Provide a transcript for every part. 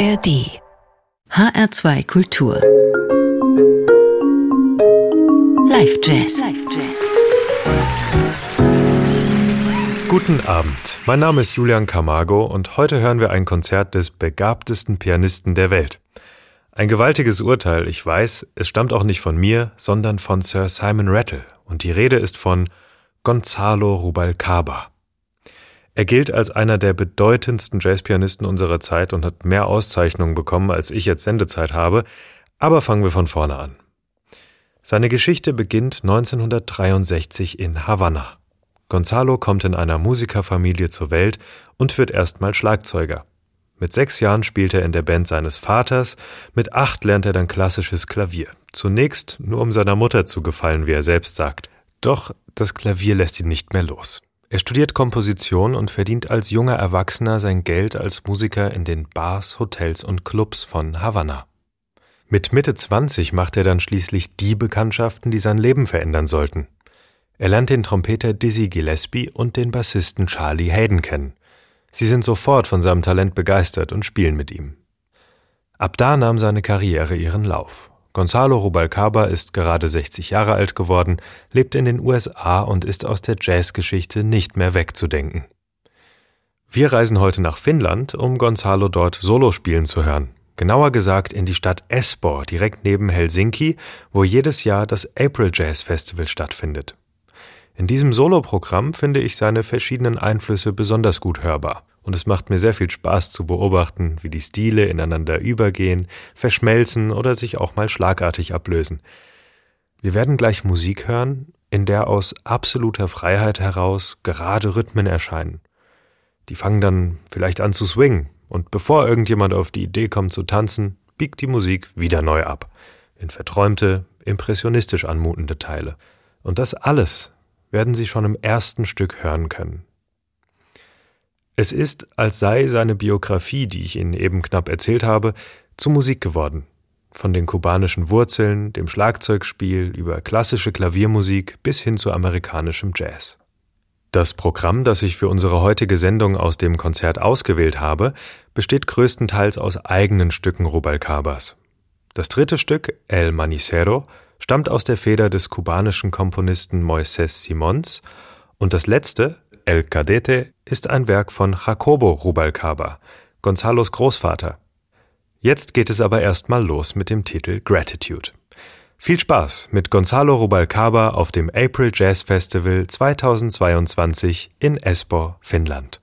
ARD HR2 Kultur. Live Jazz. Guten Abend, mein Name ist Julian Camargo und heute hören wir ein Konzert des begabtesten Pianisten der Welt. Ein gewaltiges Urteil, ich weiß, es stammt auch nicht von mir, sondern von Sir Simon Rattle. Und die Rede ist von Gonzalo Rubalcaba. Er gilt als einer der bedeutendsten Jazzpianisten unserer Zeit und hat mehr Auszeichnungen bekommen, als ich jetzt Sendezeit habe, aber fangen wir von vorne an. Seine Geschichte beginnt 1963 in Havanna. Gonzalo kommt in einer Musikerfamilie zur Welt und wird erstmal Schlagzeuger. Mit sechs Jahren spielt er in der Band seines Vaters, mit acht lernt er dann klassisches Klavier. Zunächst nur um seiner Mutter zu gefallen, wie er selbst sagt. Doch das Klavier lässt ihn nicht mehr los. Er studiert Komposition und verdient als junger Erwachsener sein Geld als Musiker in den Bars, Hotels und Clubs von Havanna. Mit Mitte 20 macht er dann schließlich die Bekanntschaften, die sein Leben verändern sollten. Er lernt den Trompeter Dizzy Gillespie und den Bassisten Charlie Hayden kennen. Sie sind sofort von seinem Talent begeistert und spielen mit ihm. Ab da nahm seine Karriere ihren Lauf. Gonzalo Rubalcaba ist gerade 60 Jahre alt geworden, lebt in den USA und ist aus der Jazzgeschichte nicht mehr wegzudenken. Wir reisen heute nach Finnland, um Gonzalo dort Solo spielen zu hören. Genauer gesagt in die Stadt Espoo, direkt neben Helsinki, wo jedes Jahr das April Jazz Festival stattfindet. In diesem Soloprogramm finde ich seine verschiedenen Einflüsse besonders gut hörbar und es macht mir sehr viel Spaß zu beobachten, wie die Stile ineinander übergehen, verschmelzen oder sich auch mal schlagartig ablösen. Wir werden gleich Musik hören, in der aus absoluter Freiheit heraus gerade Rhythmen erscheinen. Die fangen dann vielleicht an zu swingen, und bevor irgendjemand auf die Idee kommt zu tanzen, biegt die Musik wieder neu ab, in verträumte, impressionistisch anmutende Teile. Und das alles werden Sie schon im ersten Stück hören können. Es ist, als sei seine Biografie, die ich Ihnen eben knapp erzählt habe, zu Musik geworden. Von den kubanischen Wurzeln, dem Schlagzeugspiel über klassische Klaviermusik bis hin zu amerikanischem Jazz. Das Programm, das ich für unsere heutige Sendung aus dem Konzert ausgewählt habe, besteht größtenteils aus eigenen Stücken Rubalcabas. Das dritte Stück, El Manicero, stammt aus der Feder des kubanischen Komponisten Moisés Simons und das letzte, El Cadete ist ein Werk von Jacobo Rubalcaba, Gonzalos Großvater. Jetzt geht es aber erstmal los mit dem Titel Gratitude. Viel Spaß mit Gonzalo Rubalcaba auf dem April Jazz Festival 2022 in Espoo, Finnland.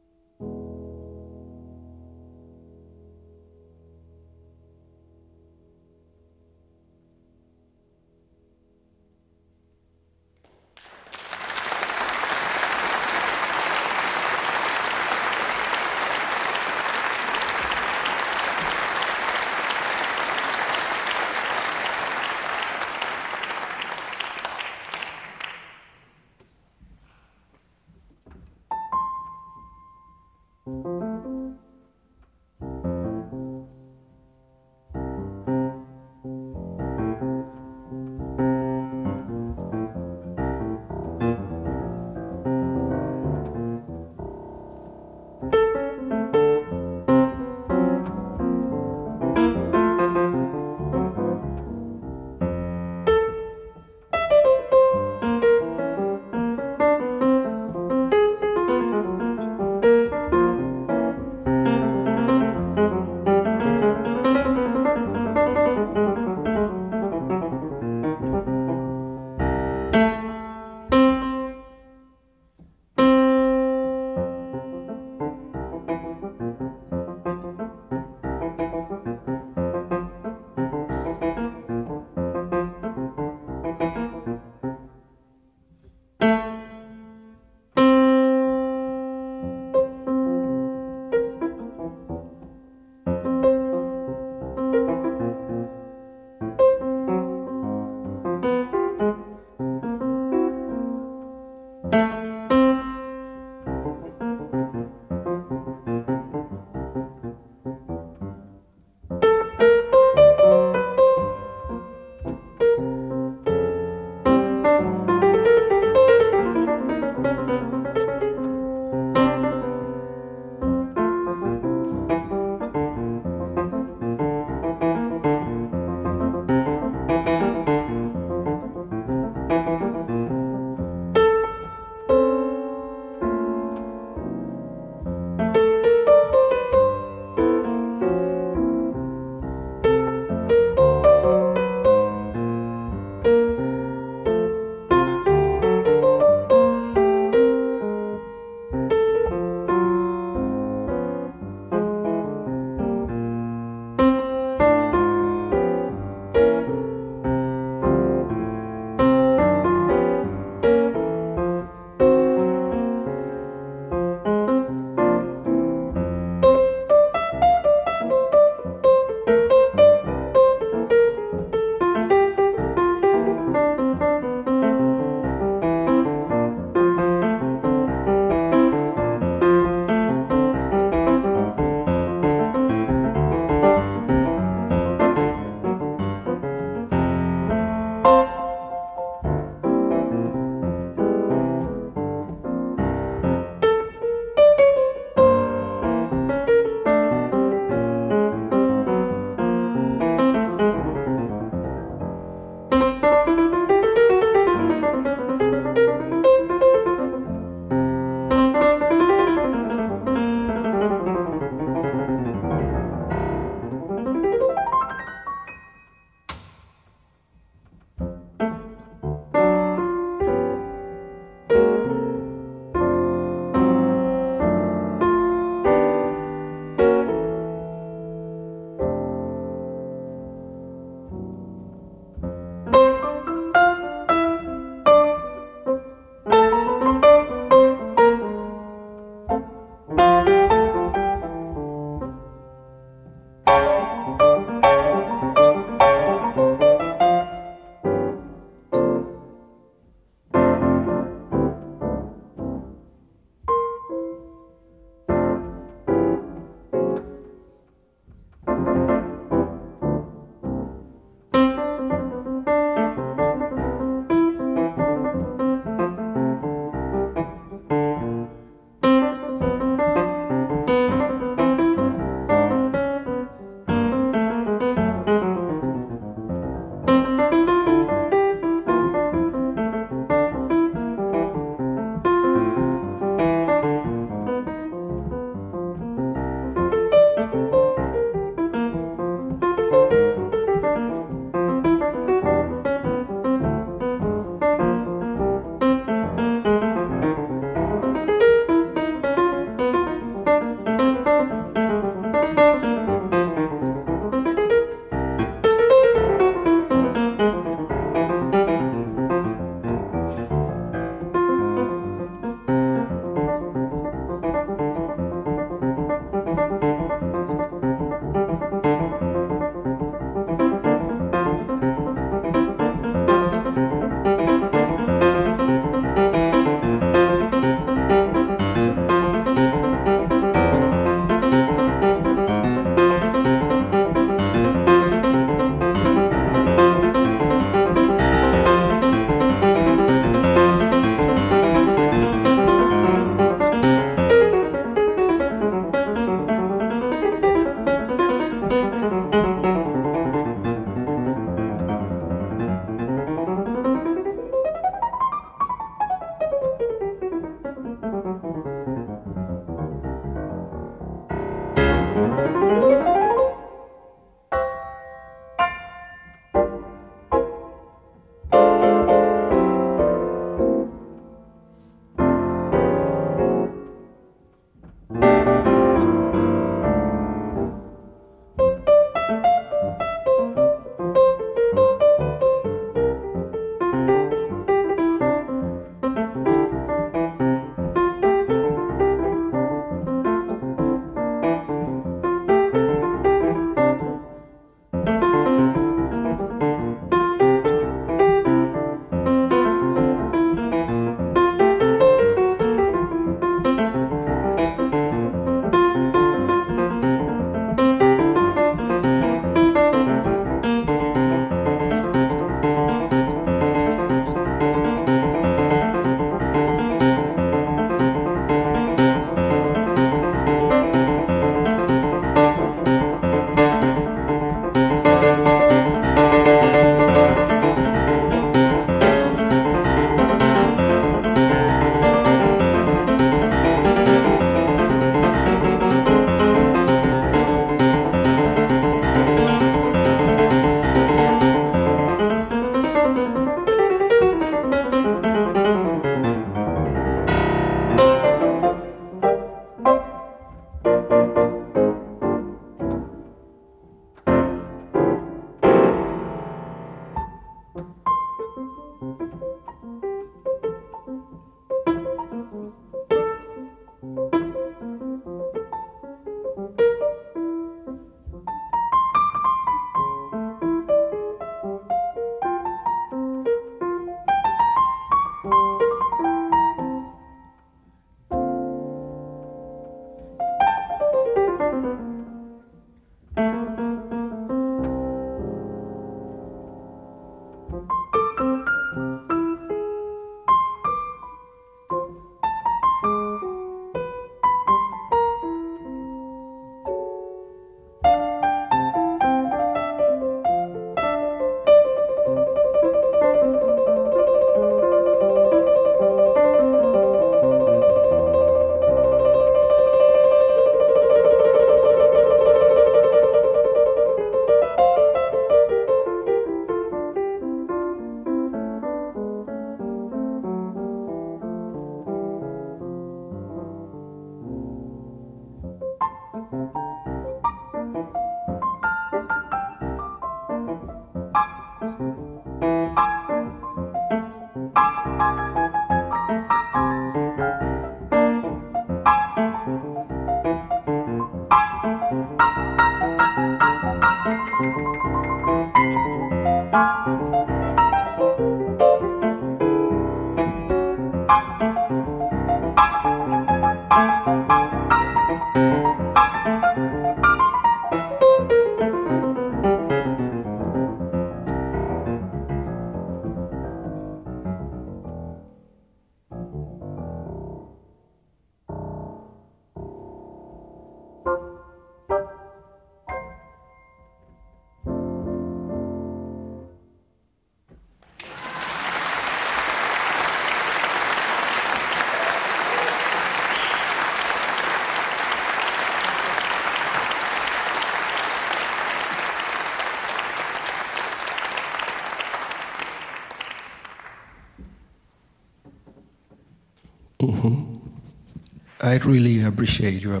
I really appreciate your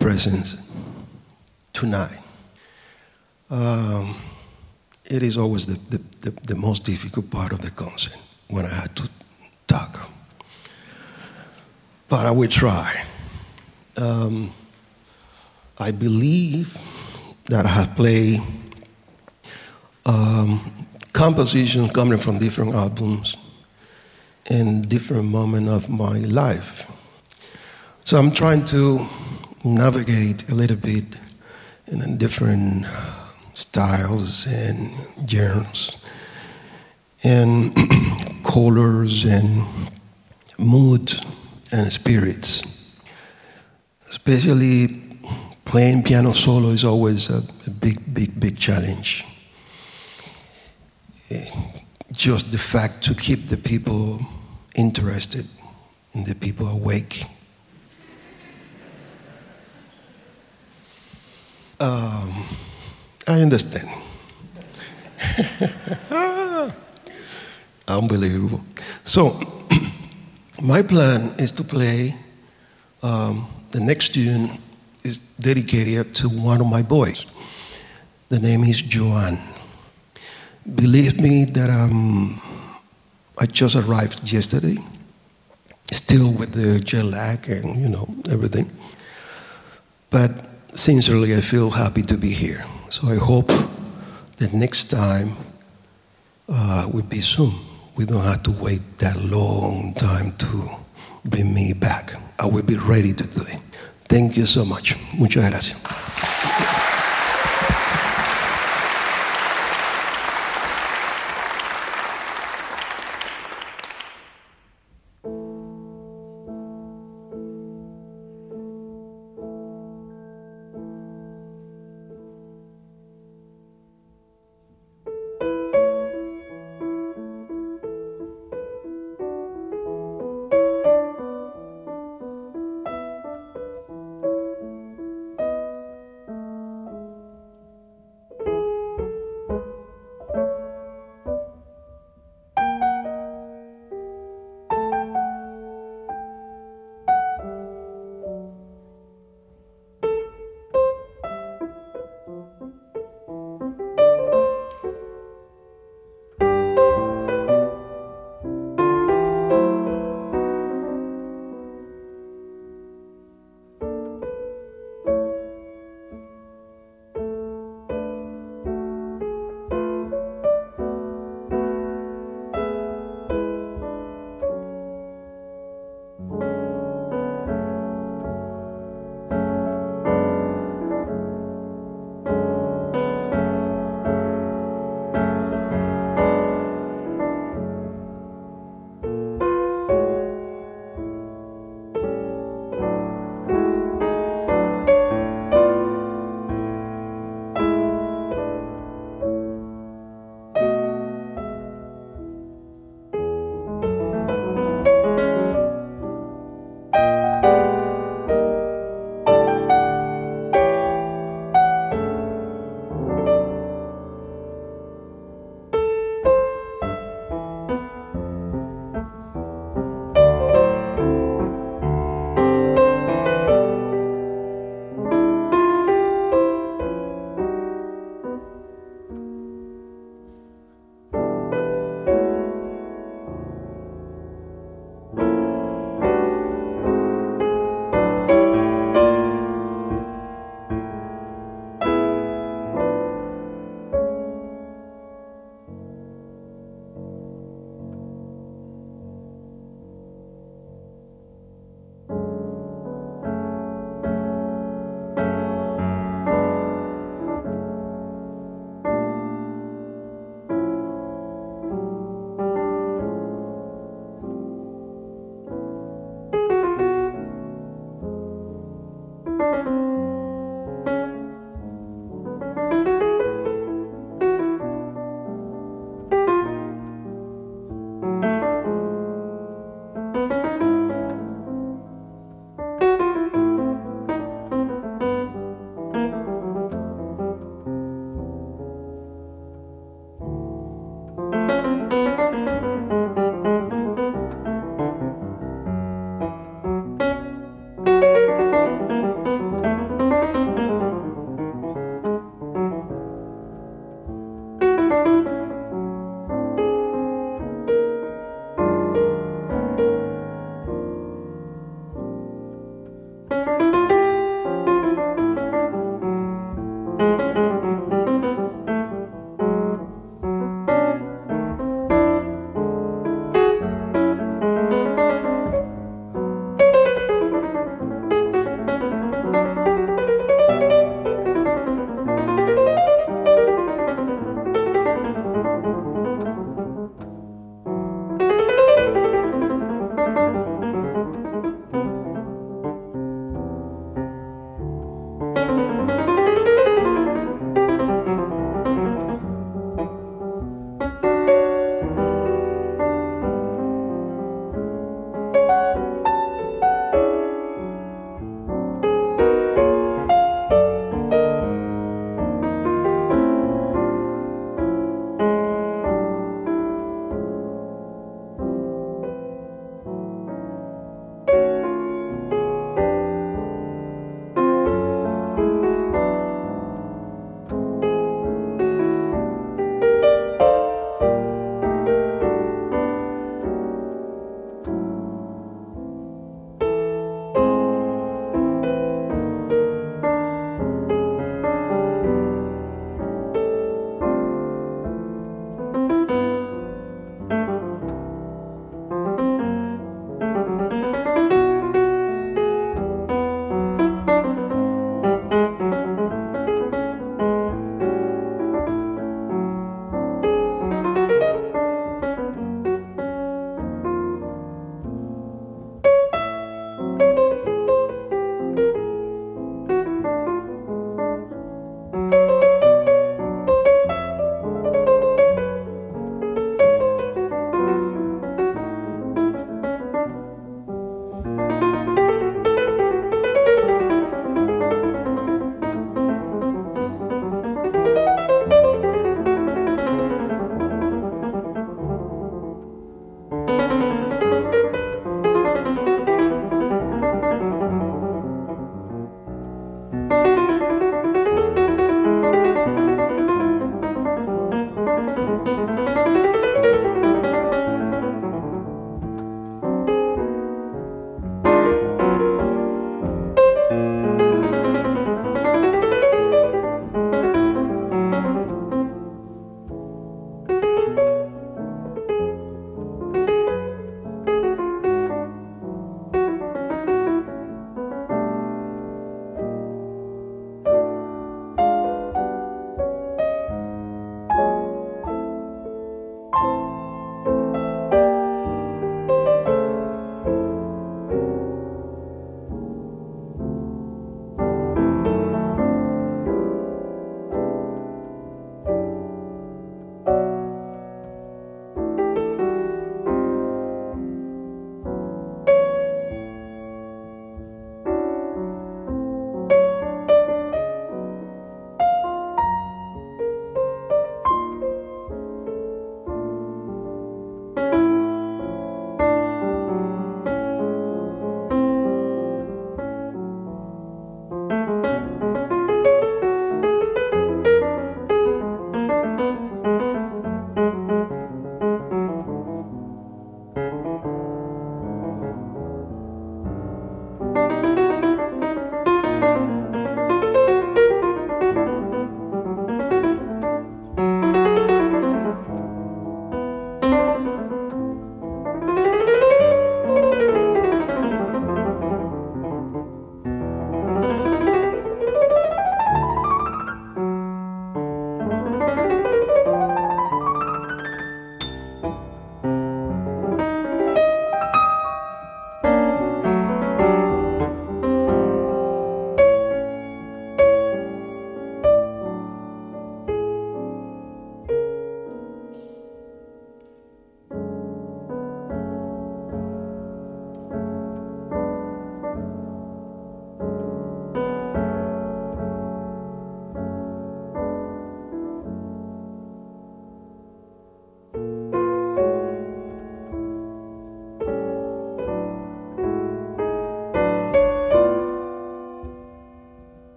presence tonight. Um, it is always the, the, the, the, most difficult part of the concert when I had to talk. But I will try. Um, I believe that I have played um, compositions coming from different albums in different moments of my life. So I'm trying to navigate a little bit in different styles and genres and colors and moods and spirits. Especially playing piano solo is always a, a big, big, big challenge. Just the fact to keep the people interested and the people awake Um, I understand. Unbelievable. So, my plan is to play. Um, the next tune is dedicated to one of my boys. The name is Joan. Believe me that um, I just arrived yesterday, still with the jet lag and you know everything. But sincerely, I feel happy to be here. So I hope that next time uh, will be soon. We don't have to wait that long time to bring me back. I will be ready to do it. Thank you so much. Muchas gracias.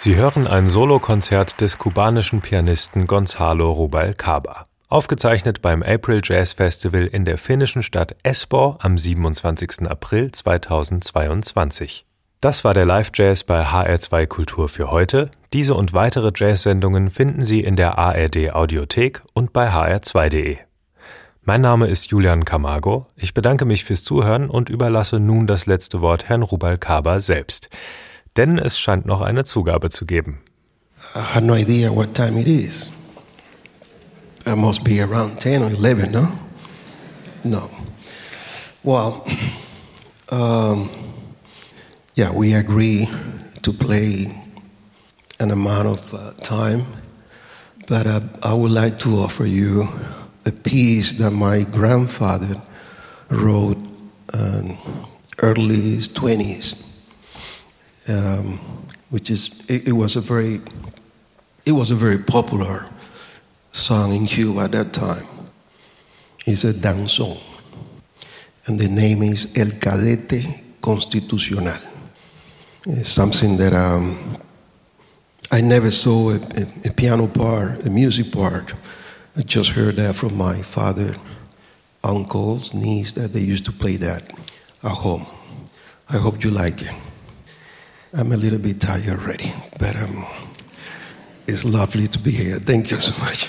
Sie hören ein Solokonzert des kubanischen Pianisten Gonzalo Rubalcaba, aufgezeichnet beim April Jazz Festival in der finnischen Stadt Espoo am 27. April 2022. Das war der Live Jazz bei HR2 Kultur für heute. Diese und weitere Jazz-Sendungen finden Sie in der ARD Audiothek und bei hr2.de. Mein Name ist Julian Camargo. Ich bedanke mich fürs Zuhören und überlasse nun das letzte Wort Herrn Rubalcaba selbst denn es scheint noch eine Zugabe zu geben. I had no idea what time it is. It must be around 10 or 11, no? No. Well, um, yeah, we agree to play an amount of uh, time, but uh, I would like to offer you a piece that my grandfather wrote in early 20s um, which is it, it, was a very it was a very popular song in Cuba at that time. It's a danzón, and the name is El Cadete Constitucional. It's something that um, I never saw a, a, a, piano part, a music part. I just heard that from my father, uncles, niece, that they used to play that at home. I hope you like it. I'm a little bit tired already, but um, it's lovely to be here. Thank you so much.